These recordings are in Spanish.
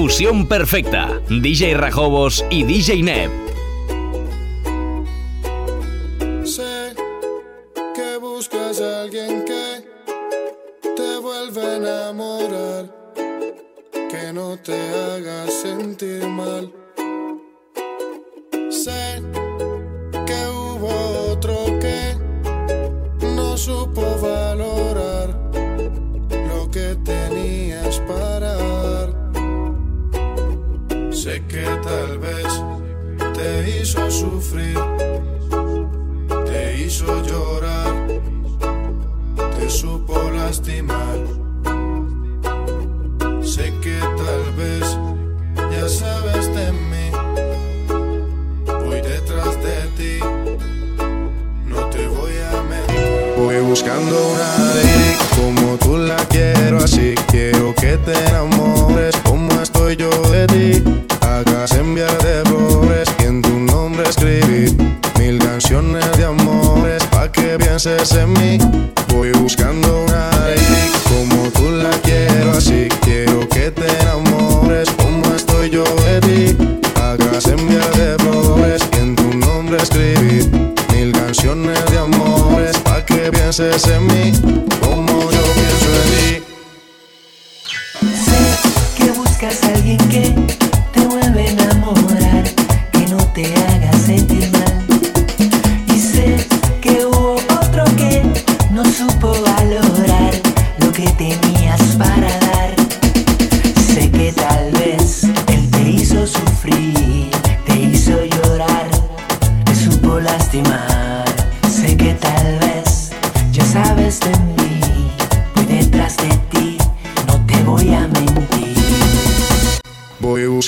fusión perfecta. DJ Rajobos y DJ Neb.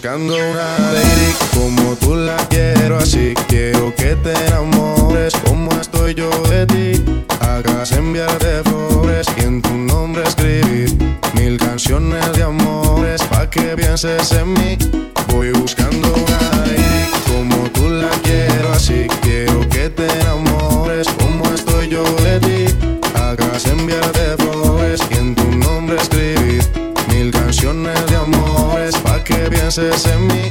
buscando una lady como tú la quiero así. Quiero que te enamores como estoy yo de ti. Hagas enviarte flores y en tu nombre escribir mil canciones de amores pa' que pienses en mí haces en mí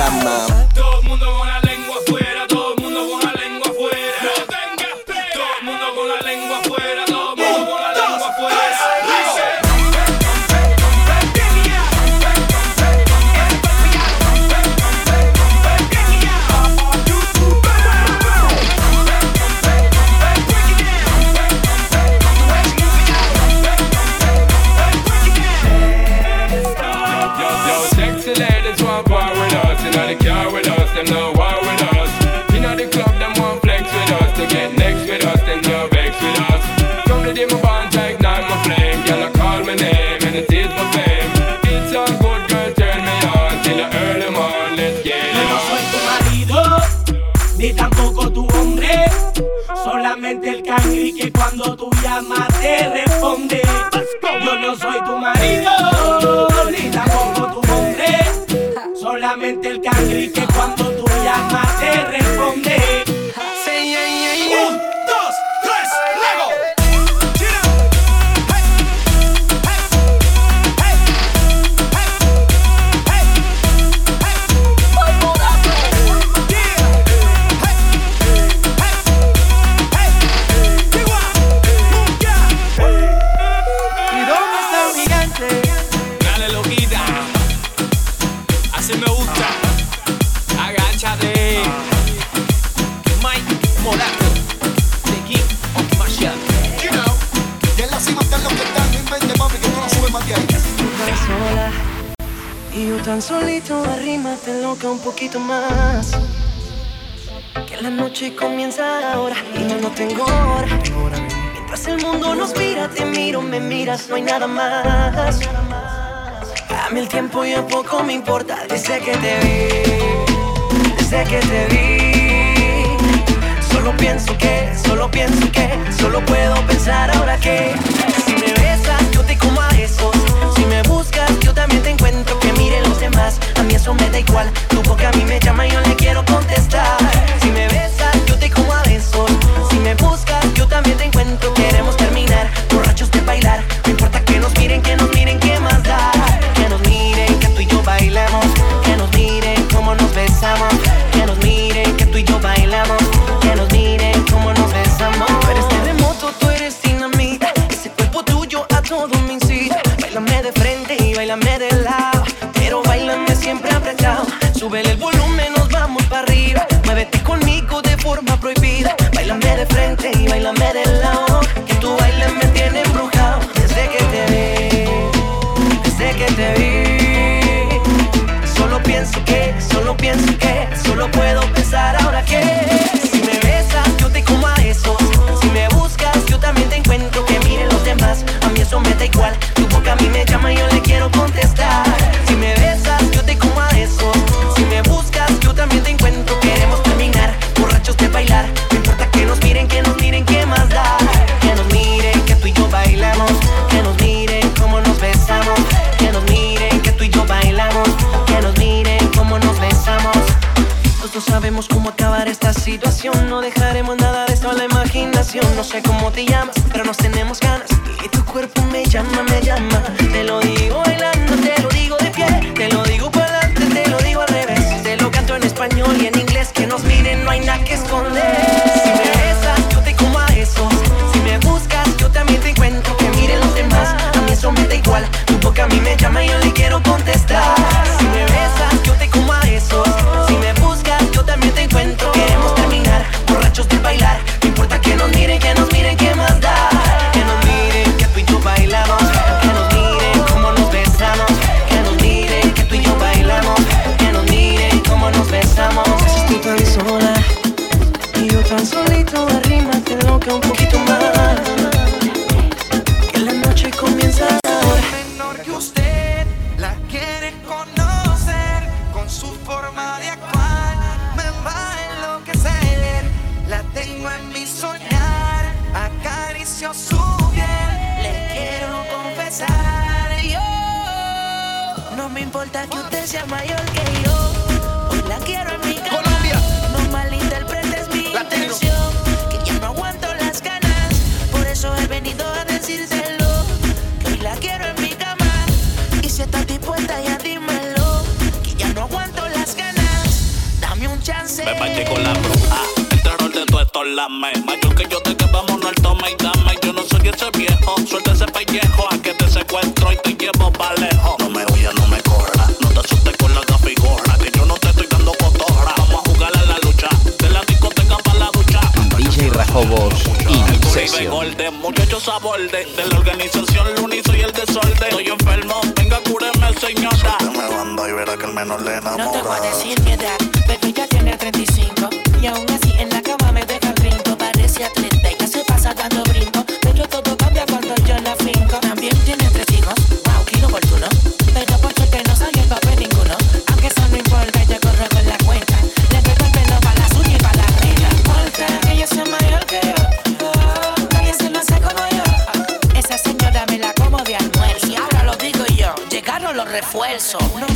My mom. Porque a mí me llama y yo The te? forma de actuar me va a enloquecer. La tengo en mi soñar, acaricio su piel, le quiero confesar. Yo no me importa que usted sea mayor que yo. Me beba llegó la bruja. Ah, el terror de todos estos lames. Mayor que yo te que vámonos al toma y dame. Yo no soy ese viejo, suelta ese pellejo. A que te secuestro y te llevo pa' lejos. No me huyas, no me corra. No te asustes con la gafigorra. Que yo no te estoy dando cotorra. Vamos a jugar a la lucha. De la discoteca pa' la ducha. DJ Rajobos y Muchachos a borde. De la organización Luni soy el desorden. Estoy enfermo, venga, cúreme, señora. Se me banda y verá que el menos le enamora. No te voy a decir mi edad eso. No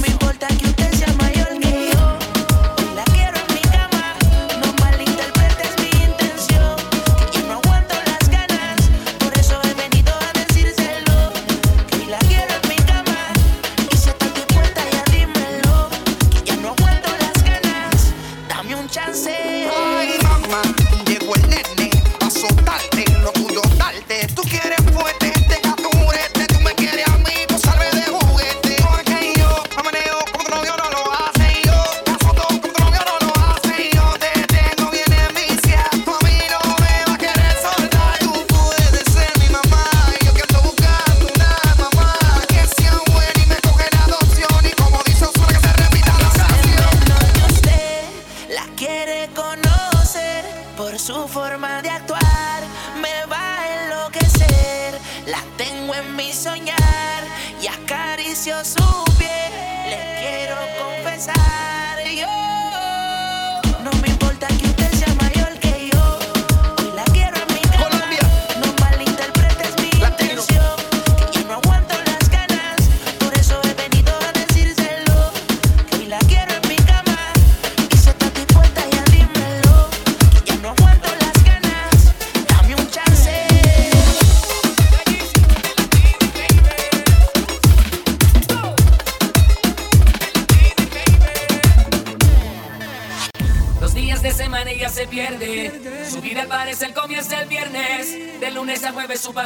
Su forma de actuar me va a enloquecer. La tengo en mi soñar y acaricio su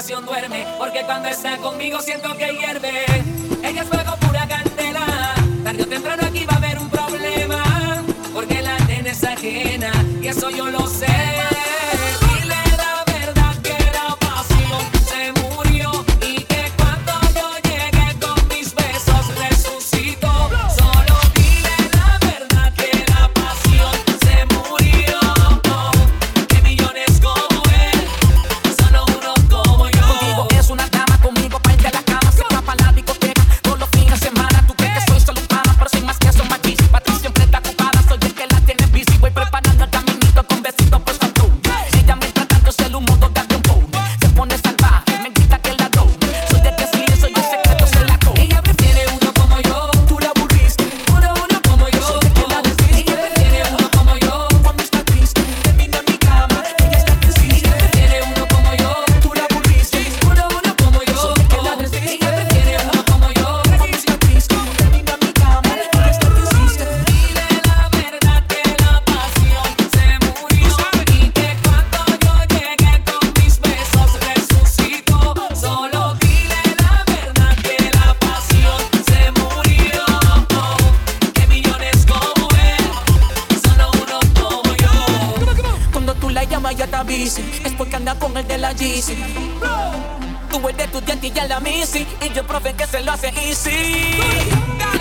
duerme, porque cuando está conmigo siento ya te avisen Es porque anda con el de la Yeezy. Tú tu estudiante y ya la misi Y yo profe que se lo hace easy.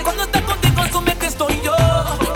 Cuando está contigo en su mente estoy yo.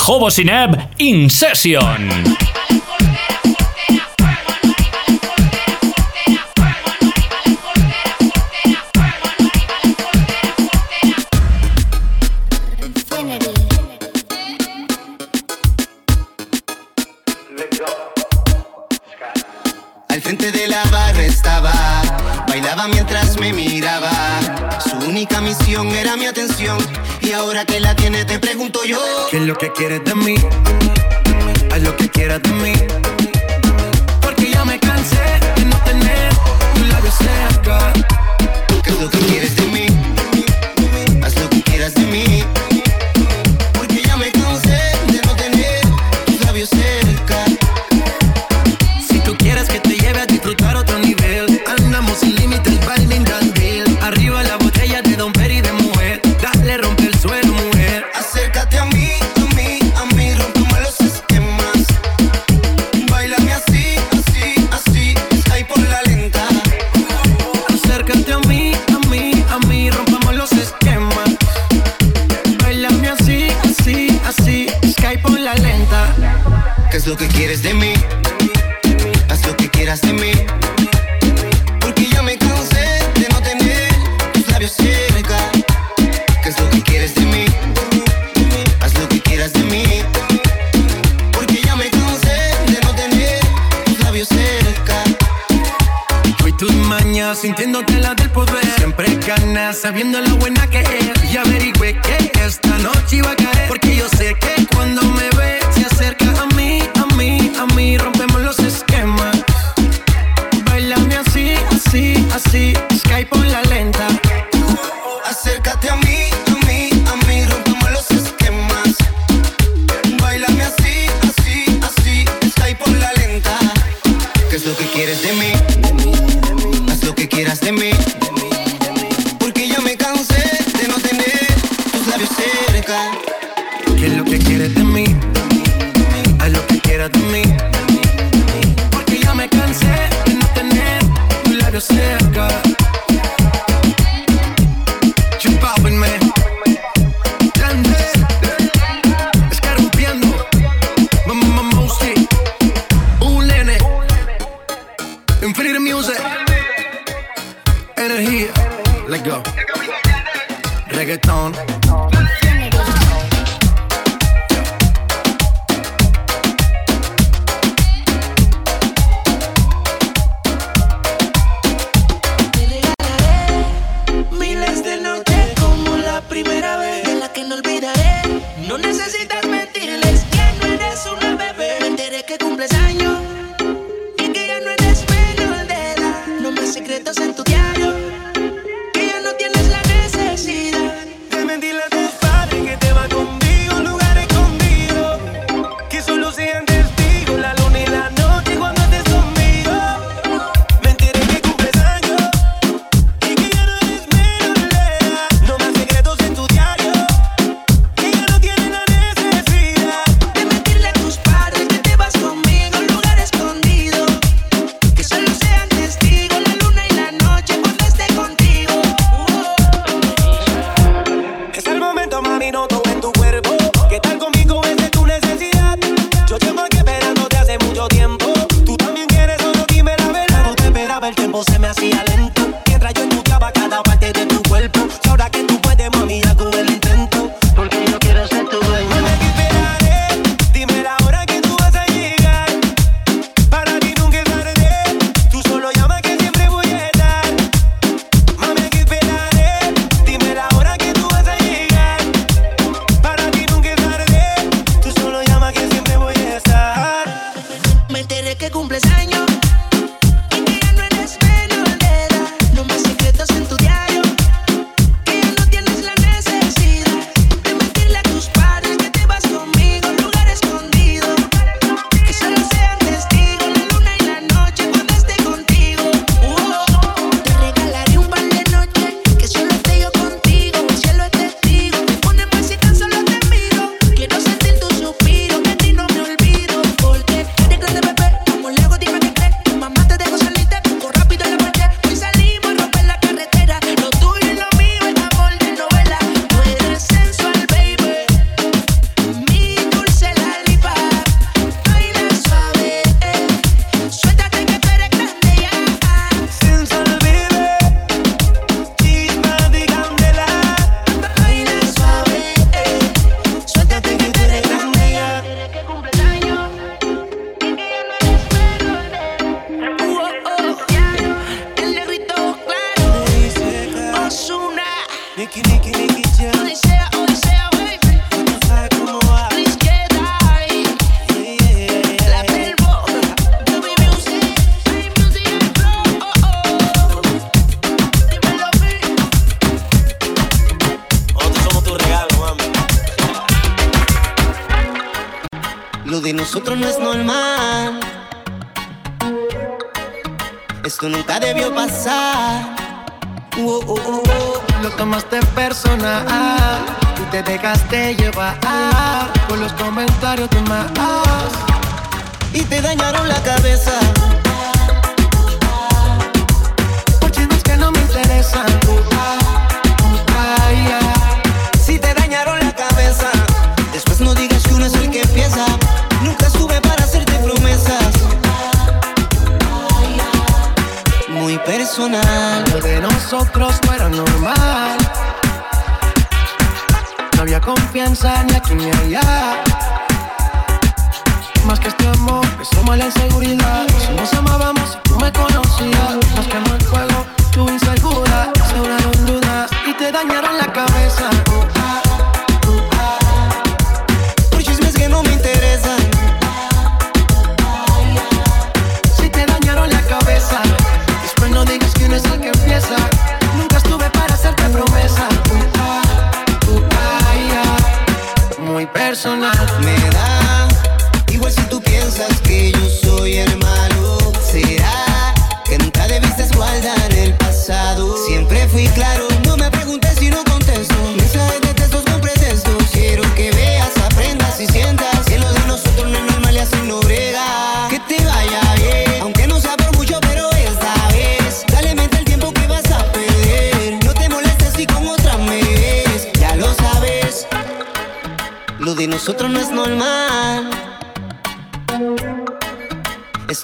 Jacobo Sineb In Session. Y ahora que la tienes te pregunto yo. ¿Qué es lo que quieres de mí? Haz lo que quieras de mí. Porque ya me cansé.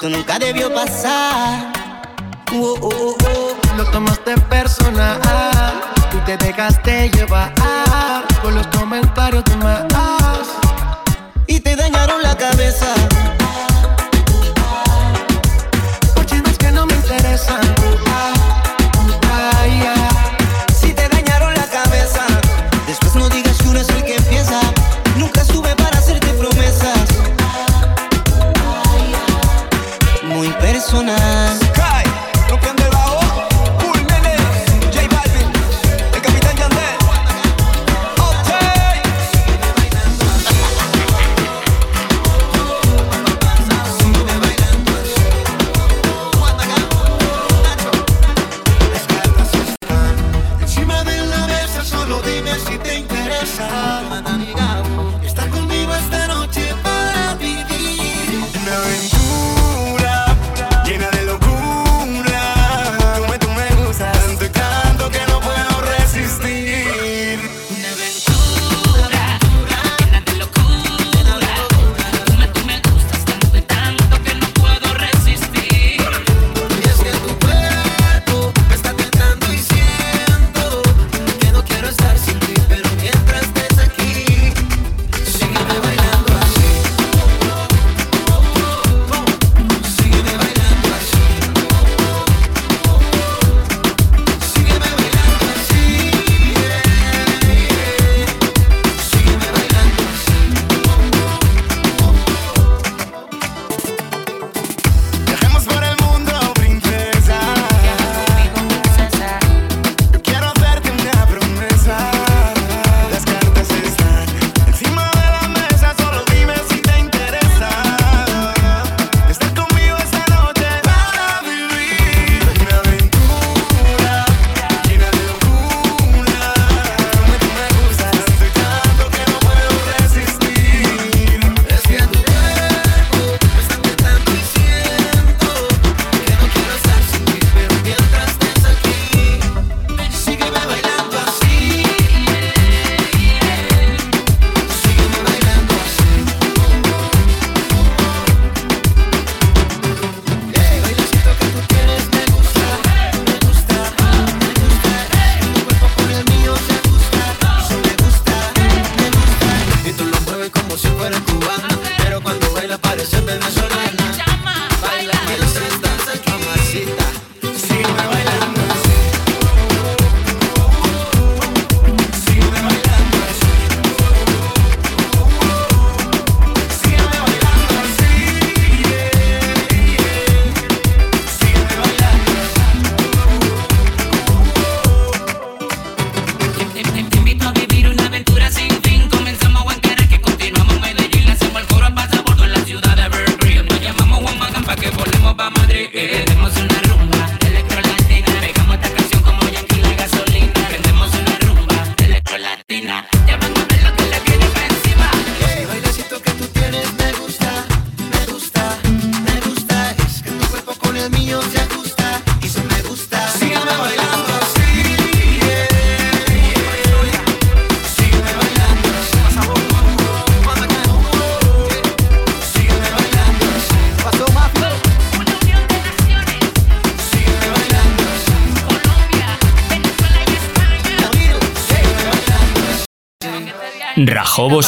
nunca debió pasar. Oh, oh, oh, Lo tomaste personal y te dejaste llevar con los comentarios de más. Y te dañaron la cabeza.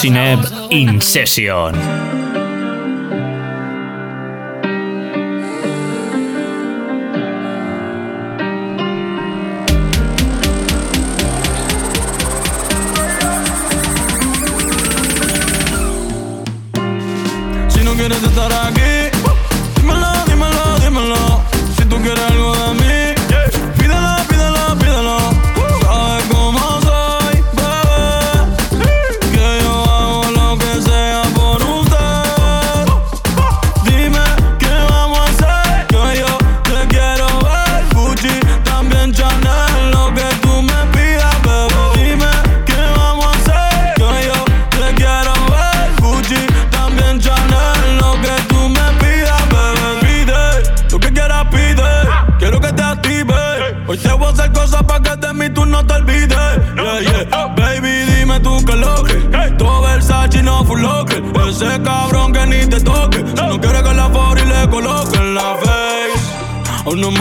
Sineb In Session. quieres estar aquí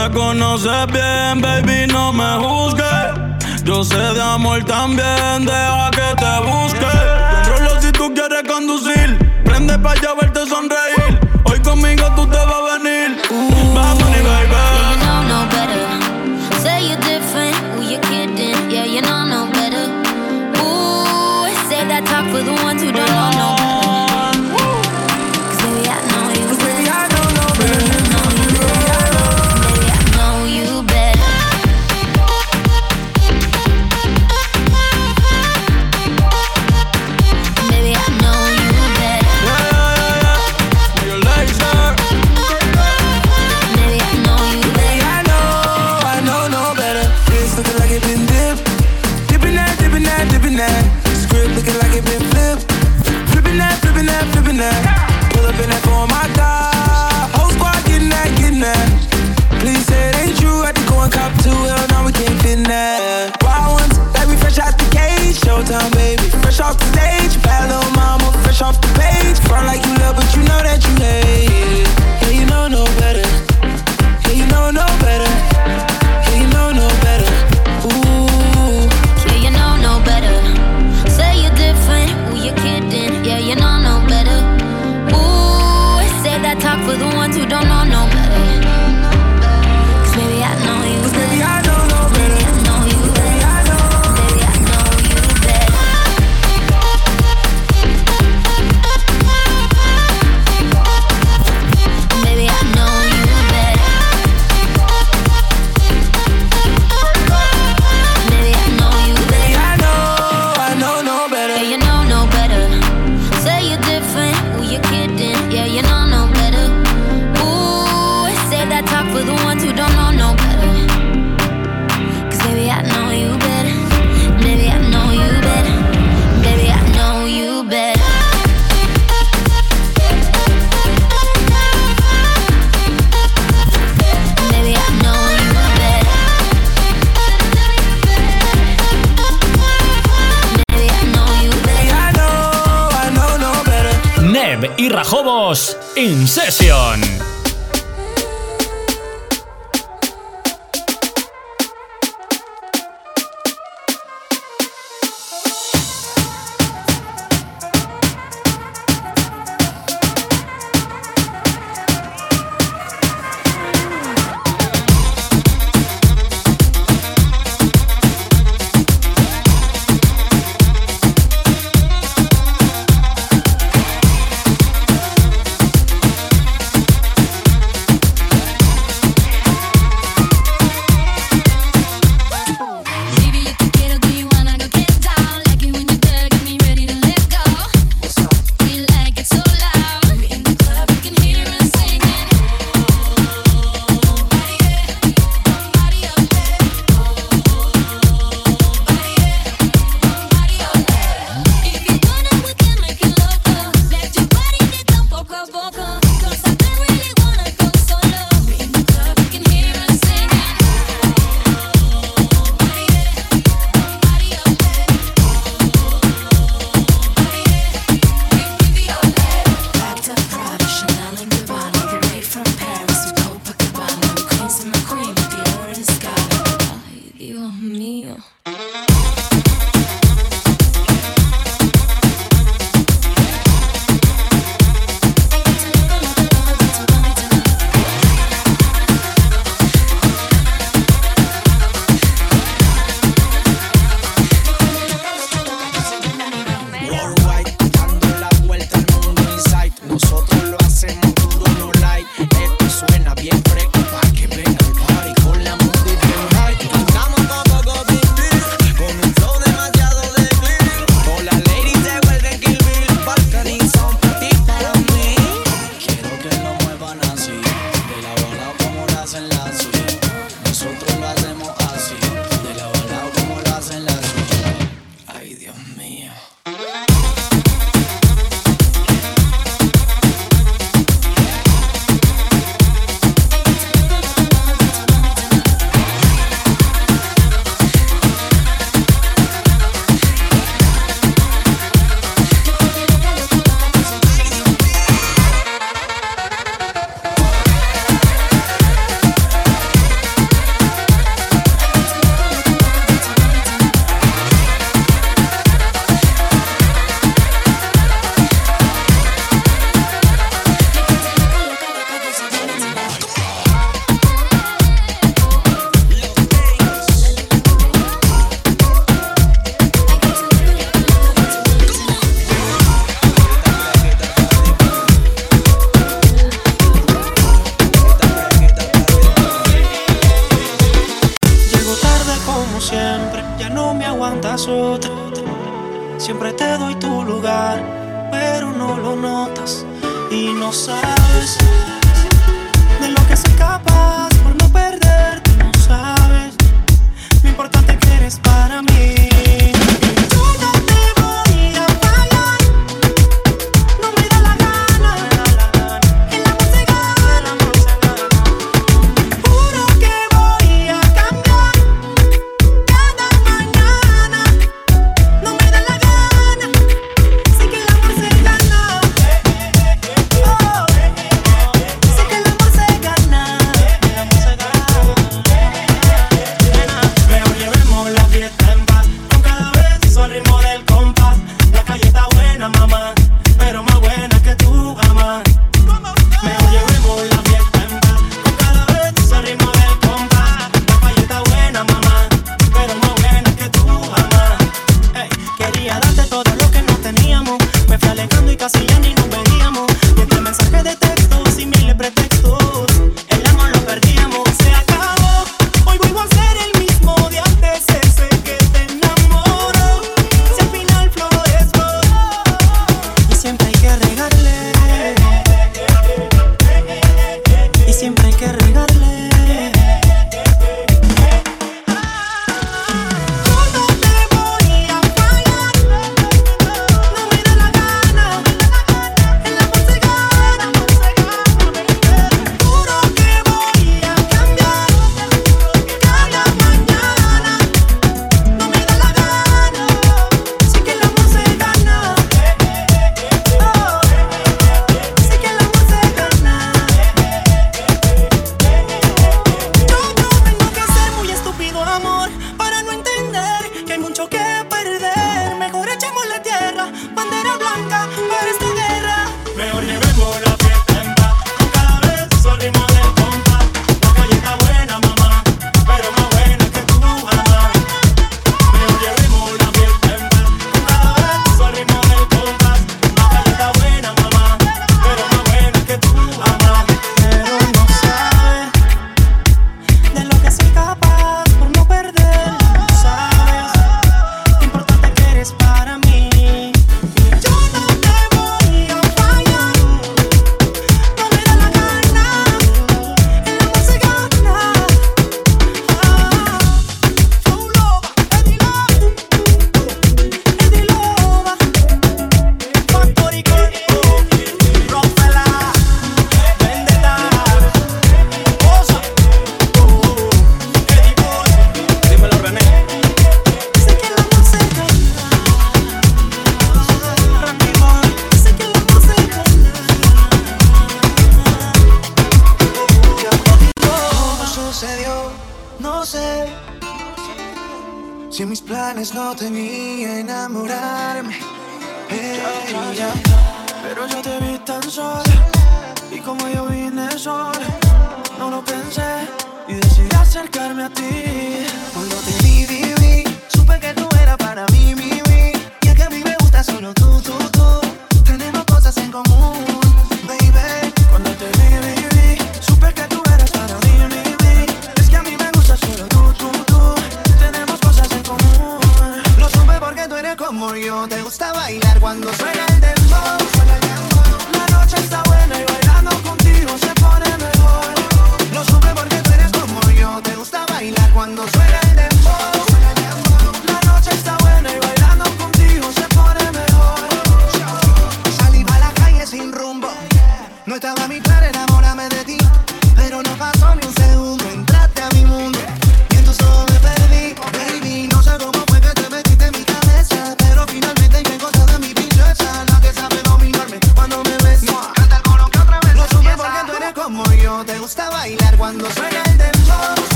me conoces bien, baby, no me juzgues. Yo sé de amor también, deja que te busque. Controlo si tú quieres conducir. Prende pa' allá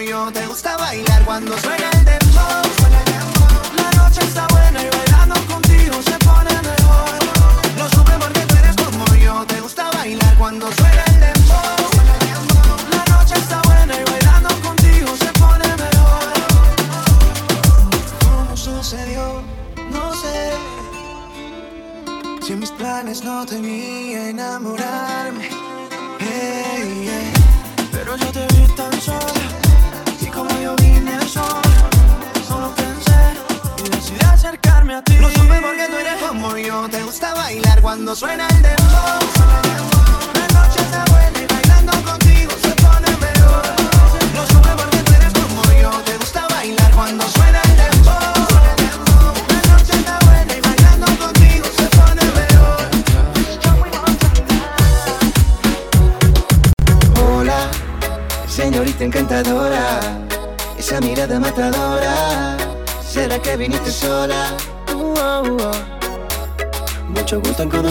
Te gusta bailar cuando suena el dembow.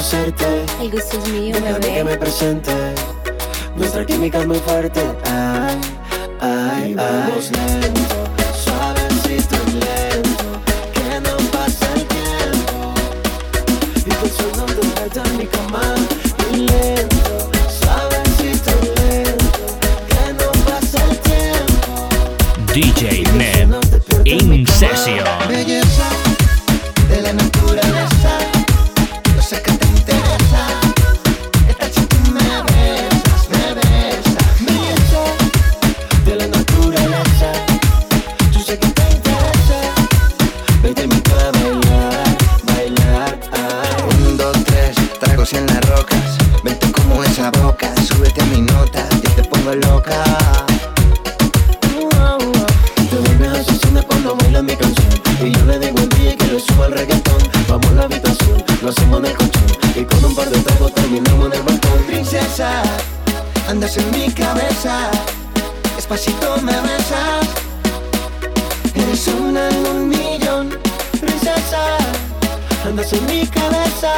conocerte. El gusto es mío, Déjame bebé. que me presente. Nuestra química es muy fuerte. Ay, ay, ay. Vamos ay. suba el reggaetón. Vamos a la habitación, lo hacemos en el. Y con un par de tragos terminamos en el balcón. Princesa, andas en mi cabeza. Despacito me besas. Eres una en un millón. Princesa, andas en mi cabeza.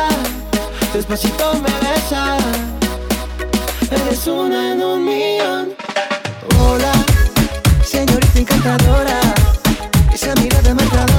Despacito me besas. Eres una en un millón. Hola, señorita encantadora. Esa mirada matadora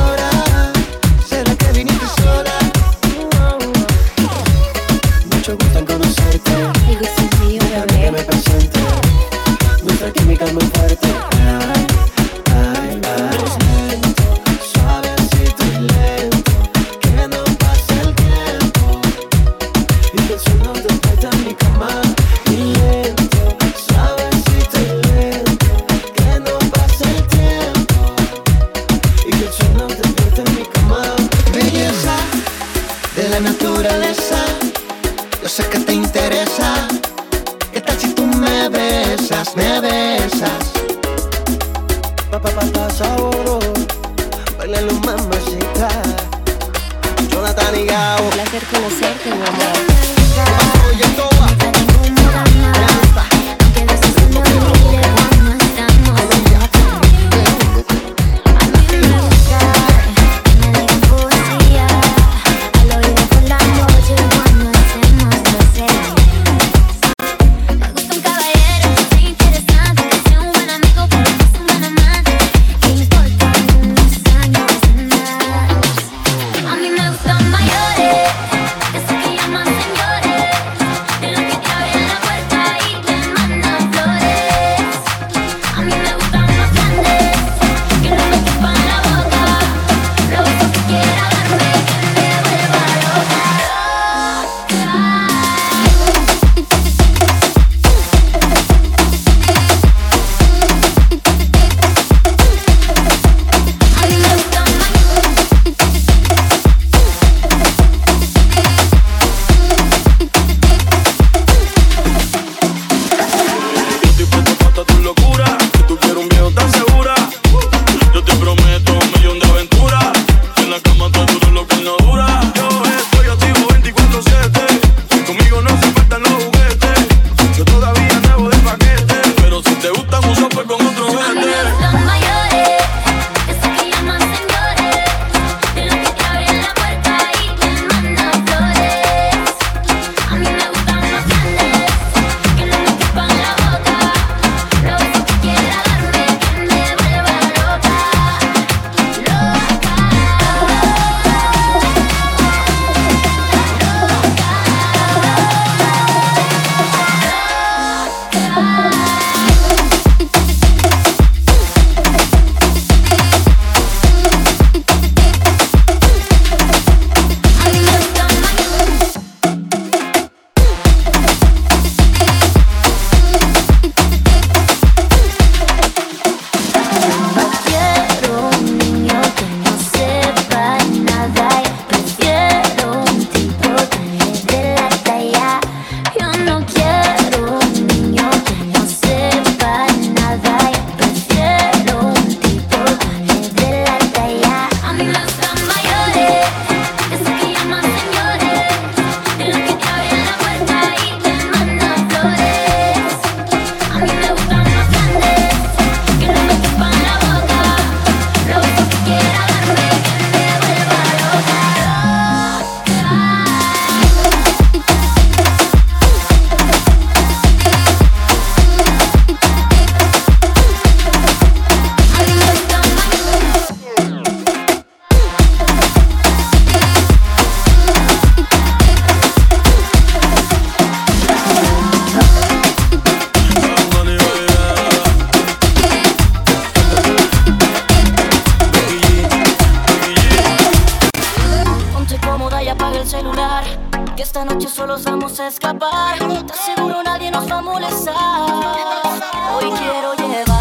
el celular. Que esta noche solo vamos a escapar. Te aseguro nadie nos va a molestar. Hoy quiero llevar.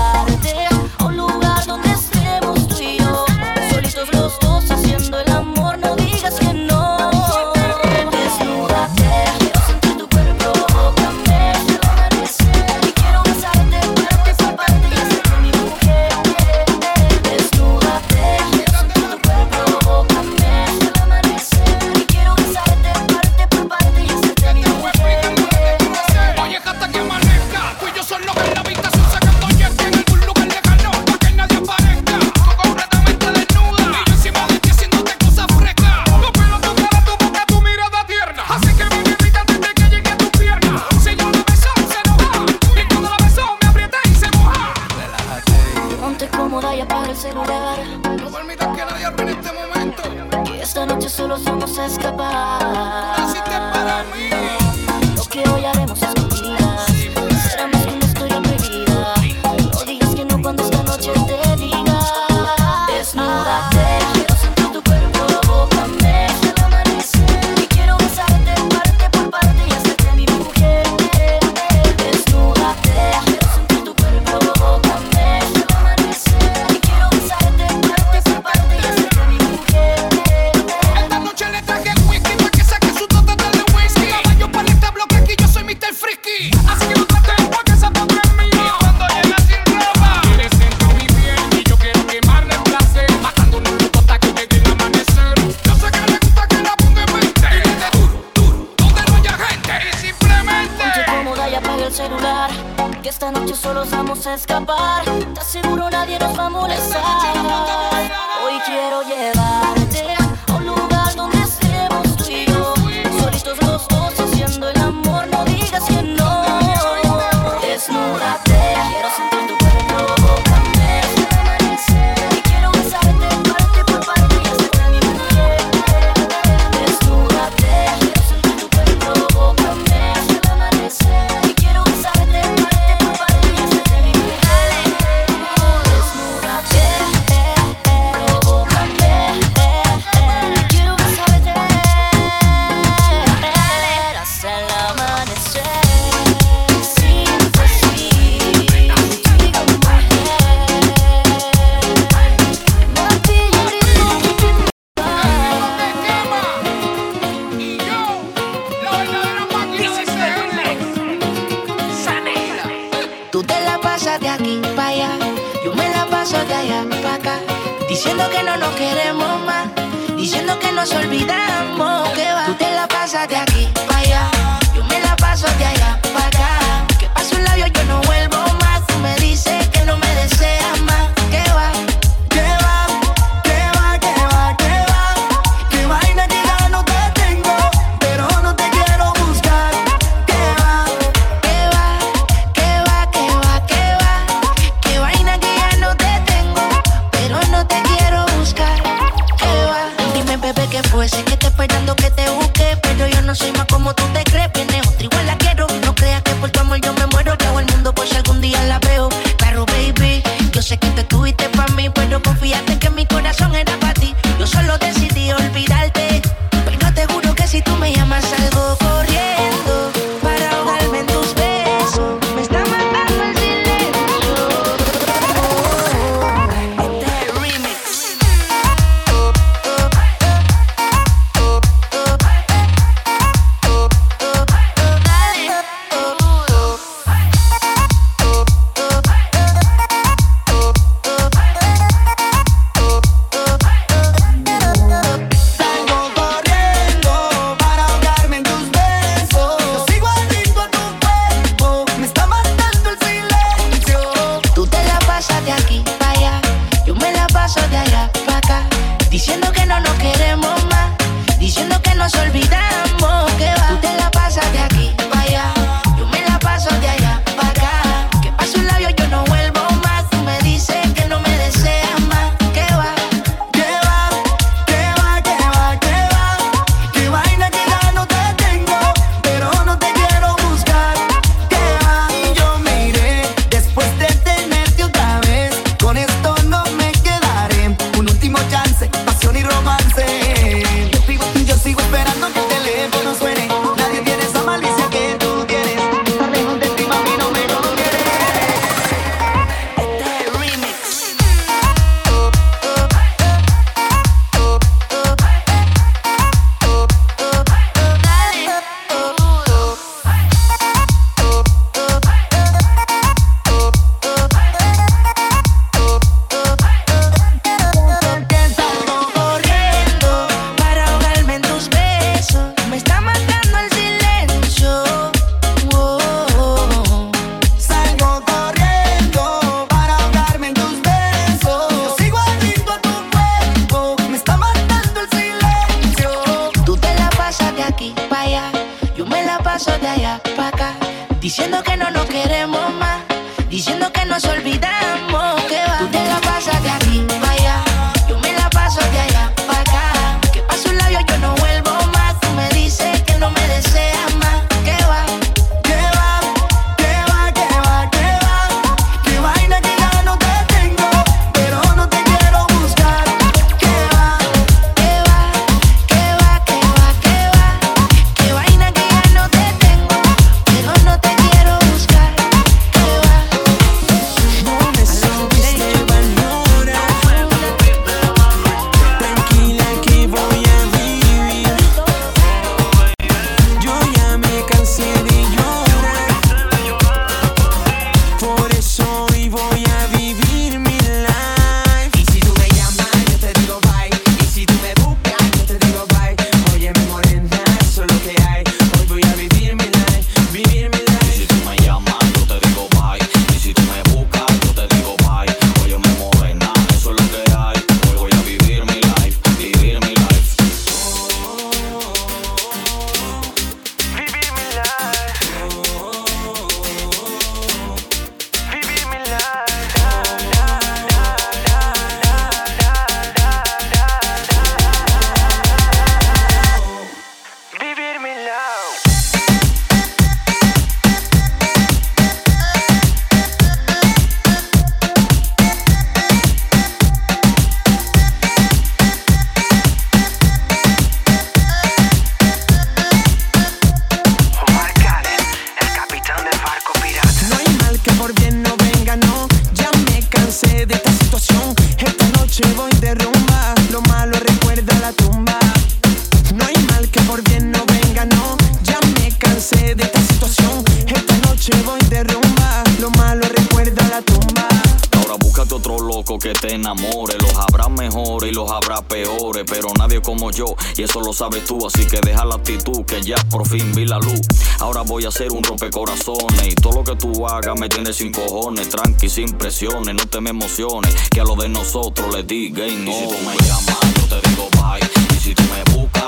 ser un rompecorazones. Y todo lo que tú hagas me tiene sin cojones. Tranqui, sin presiones, no te me emociones. Que a lo de nosotros le digan no. Y si tú me llamas, yo te digo bye. Y si tú me buscas,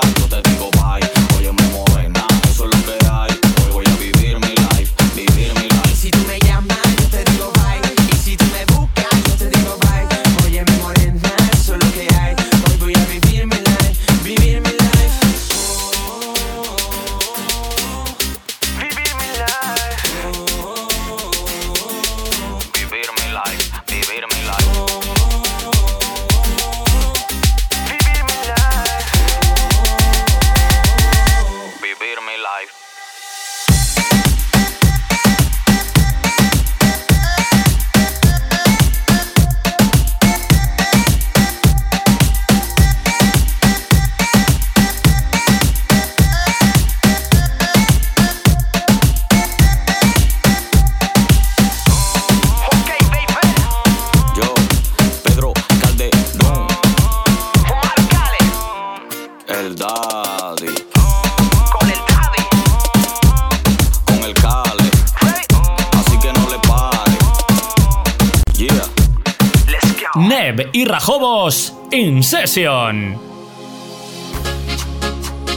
Rajobos In Session.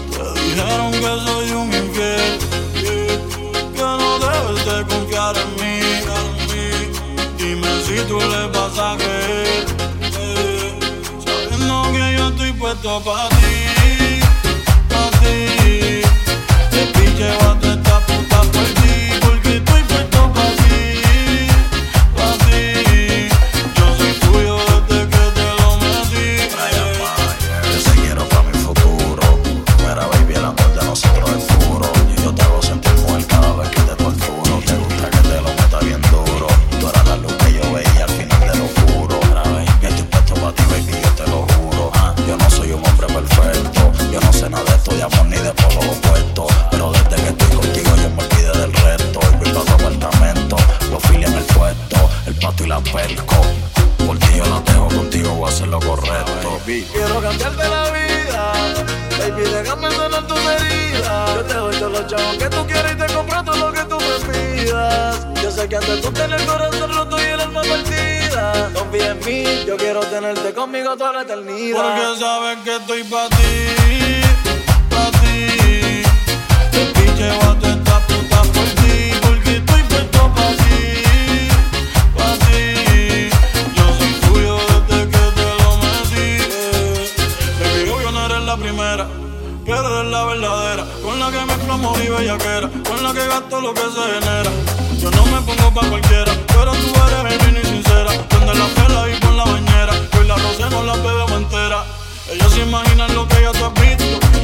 Te dijeron que soy un infiel, que no debes de confiar en mí. Dime si tú le vas a creer, sabiendo que yo estoy puesto para ti, para ti. Te pillé, sé que antes tú tenías el corazón roto y el alma partida. Confía en mí, yo quiero tenerte conmigo toda la eternidad. Porque sabes que estoy para ti, para ti. Y llevo a esta puta por ti, porque estoy puesto para ti, para ti. Yo soy tuyo desde que te lo metí. Te digo yo no eres la primera, pero eres la verdadera. Con la que me plomo mi bellaquera, con la que gasto lo que se genera yo no me pongo pa' cualquiera, pero tú eres genuina y sincera. Donde la pela y pon la bañera, hoy la rosé no la bebemos entera. Ellos se imaginan lo que ya tú has visto.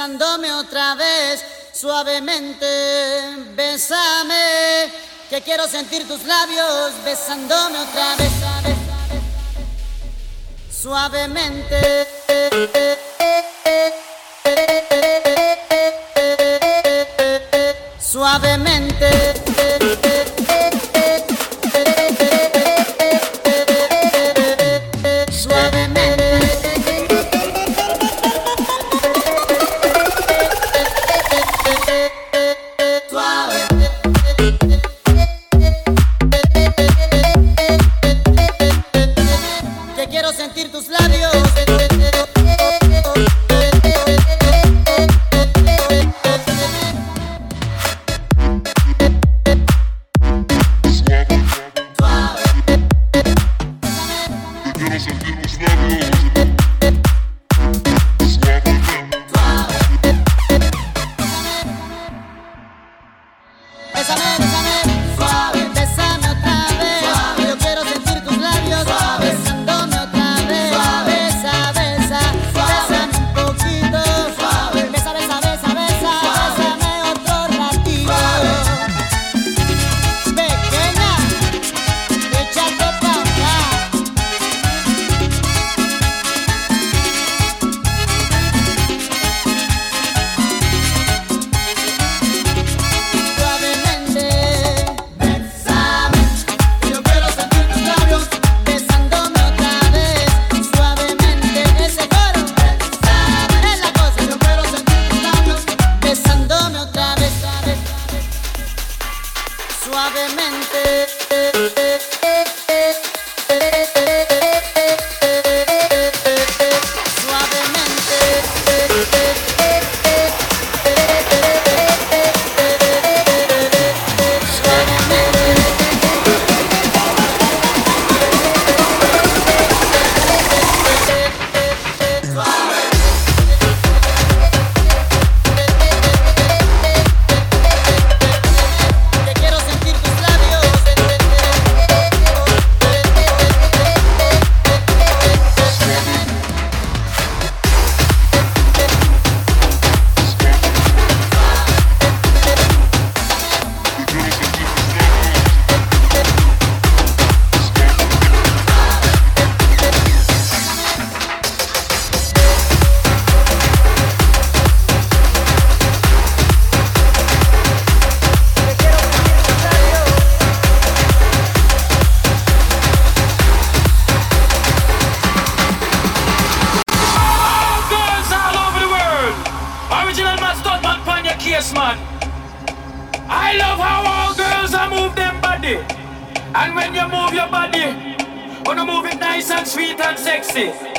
besándome otra vez, suavemente, besame, que quiero sentir tus labios besándome otra vez, suavemente. Sweet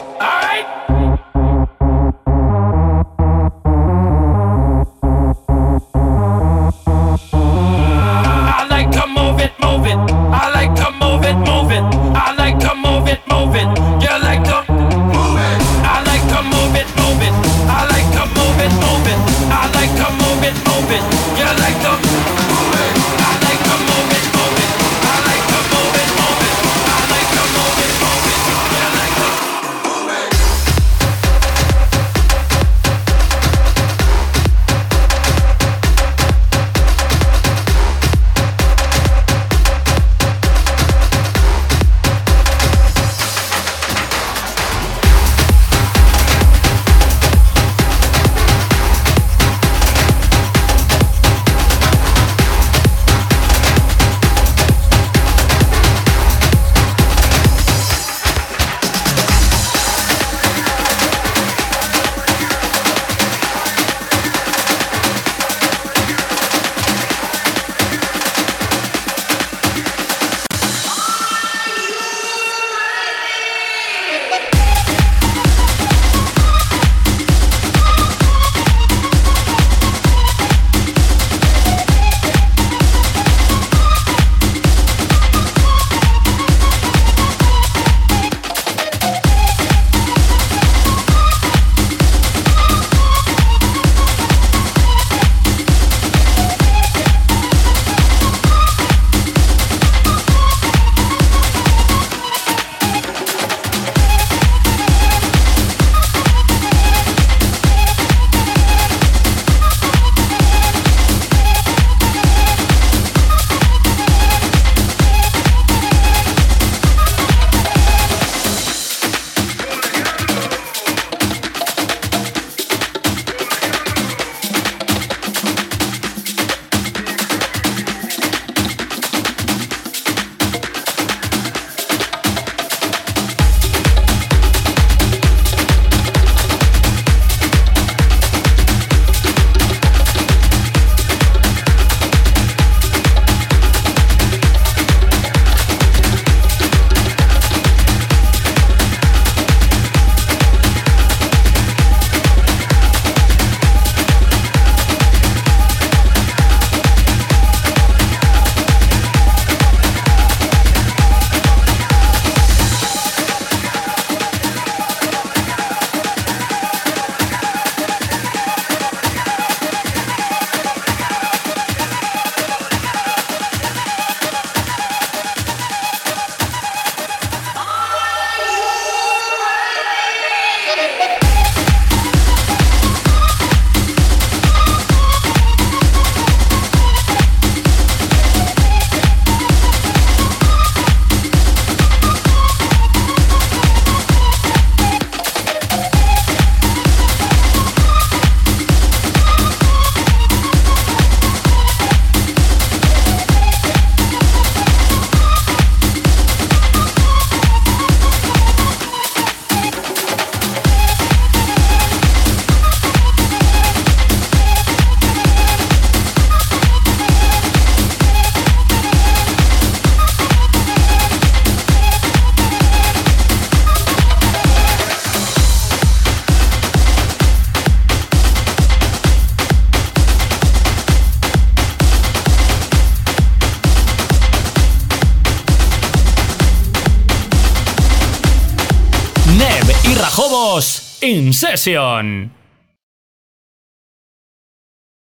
Session.